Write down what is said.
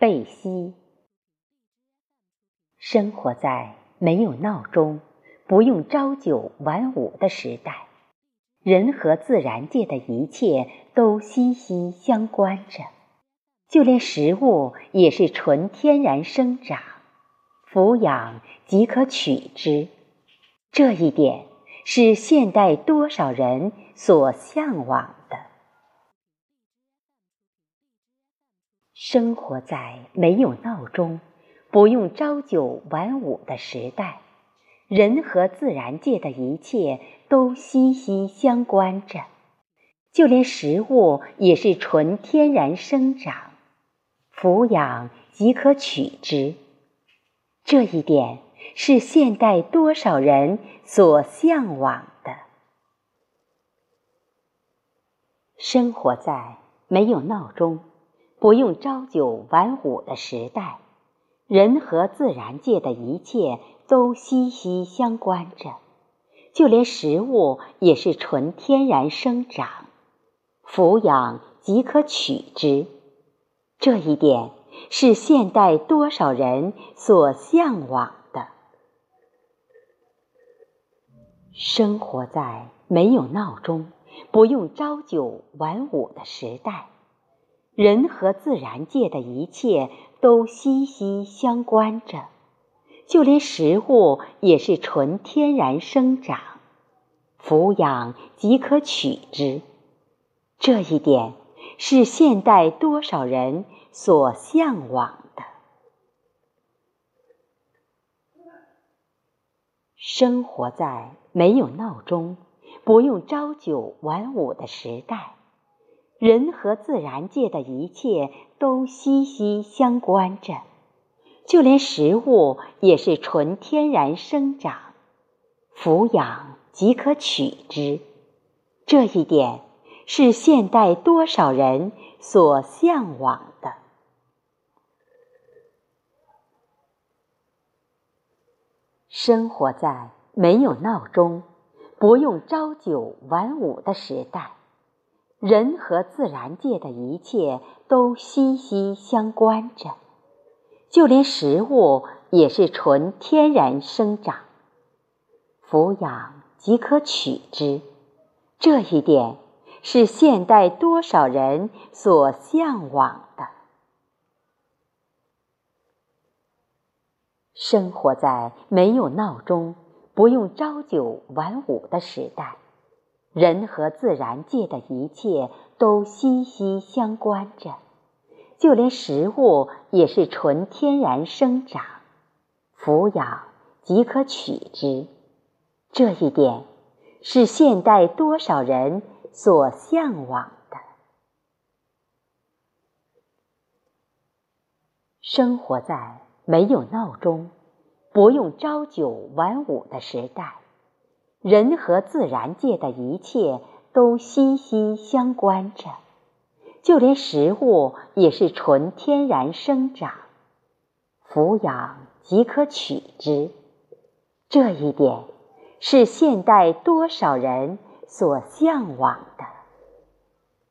贝西。生活在没有闹钟、不用朝九晚五的时代，人和自然界的一切都息息相关着，就连食物也是纯天然生长，俯仰即可取之。这一点是现代多少人所向往的。生活在没有闹钟、不用朝九晚五的时代，人和自然界的一切都息息相关着，就连食物也是纯天然生长，俯仰即可取之。这一点。是现代多少人所向往的？生活在没有闹钟、不用朝九晚五的时代，人和自然界的一切都息息相关着，就连食物也是纯天然生长，俯仰即可取之。这一点是现代多少人所向往的？生活在没有闹钟、不用朝九晚五的时代，人和自然界的一切都息息相关着，就连食物也是纯天然生长，俯仰即可取之。这一点是现代多少人所向往的？生活在。没有闹钟，不用朝九晚五的时代，人和自然界的一切都息息相关着，就连食物也是纯天然生长，俯仰即可取之。这一点是现代多少人所向往的？生活在。没有闹钟，不用朝九晚五的时代，人和自然界的一切都息息相关着，就连食物也是纯天然生长，俯仰即可取之。这一点是现代多少人所向往的？生活在没有闹钟。不用朝九晚五的时代，人和自然界的一切都息息相关着，就连食物也是纯天然生长，俯仰即可取之。这一点是现代多少人所向往的？生活在没有闹钟。不用朝九晚五的时代，人和自然界的一切都息息相关着，就连食物也是纯天然生长，抚养即可取之。这一点是现代多少人所向往的？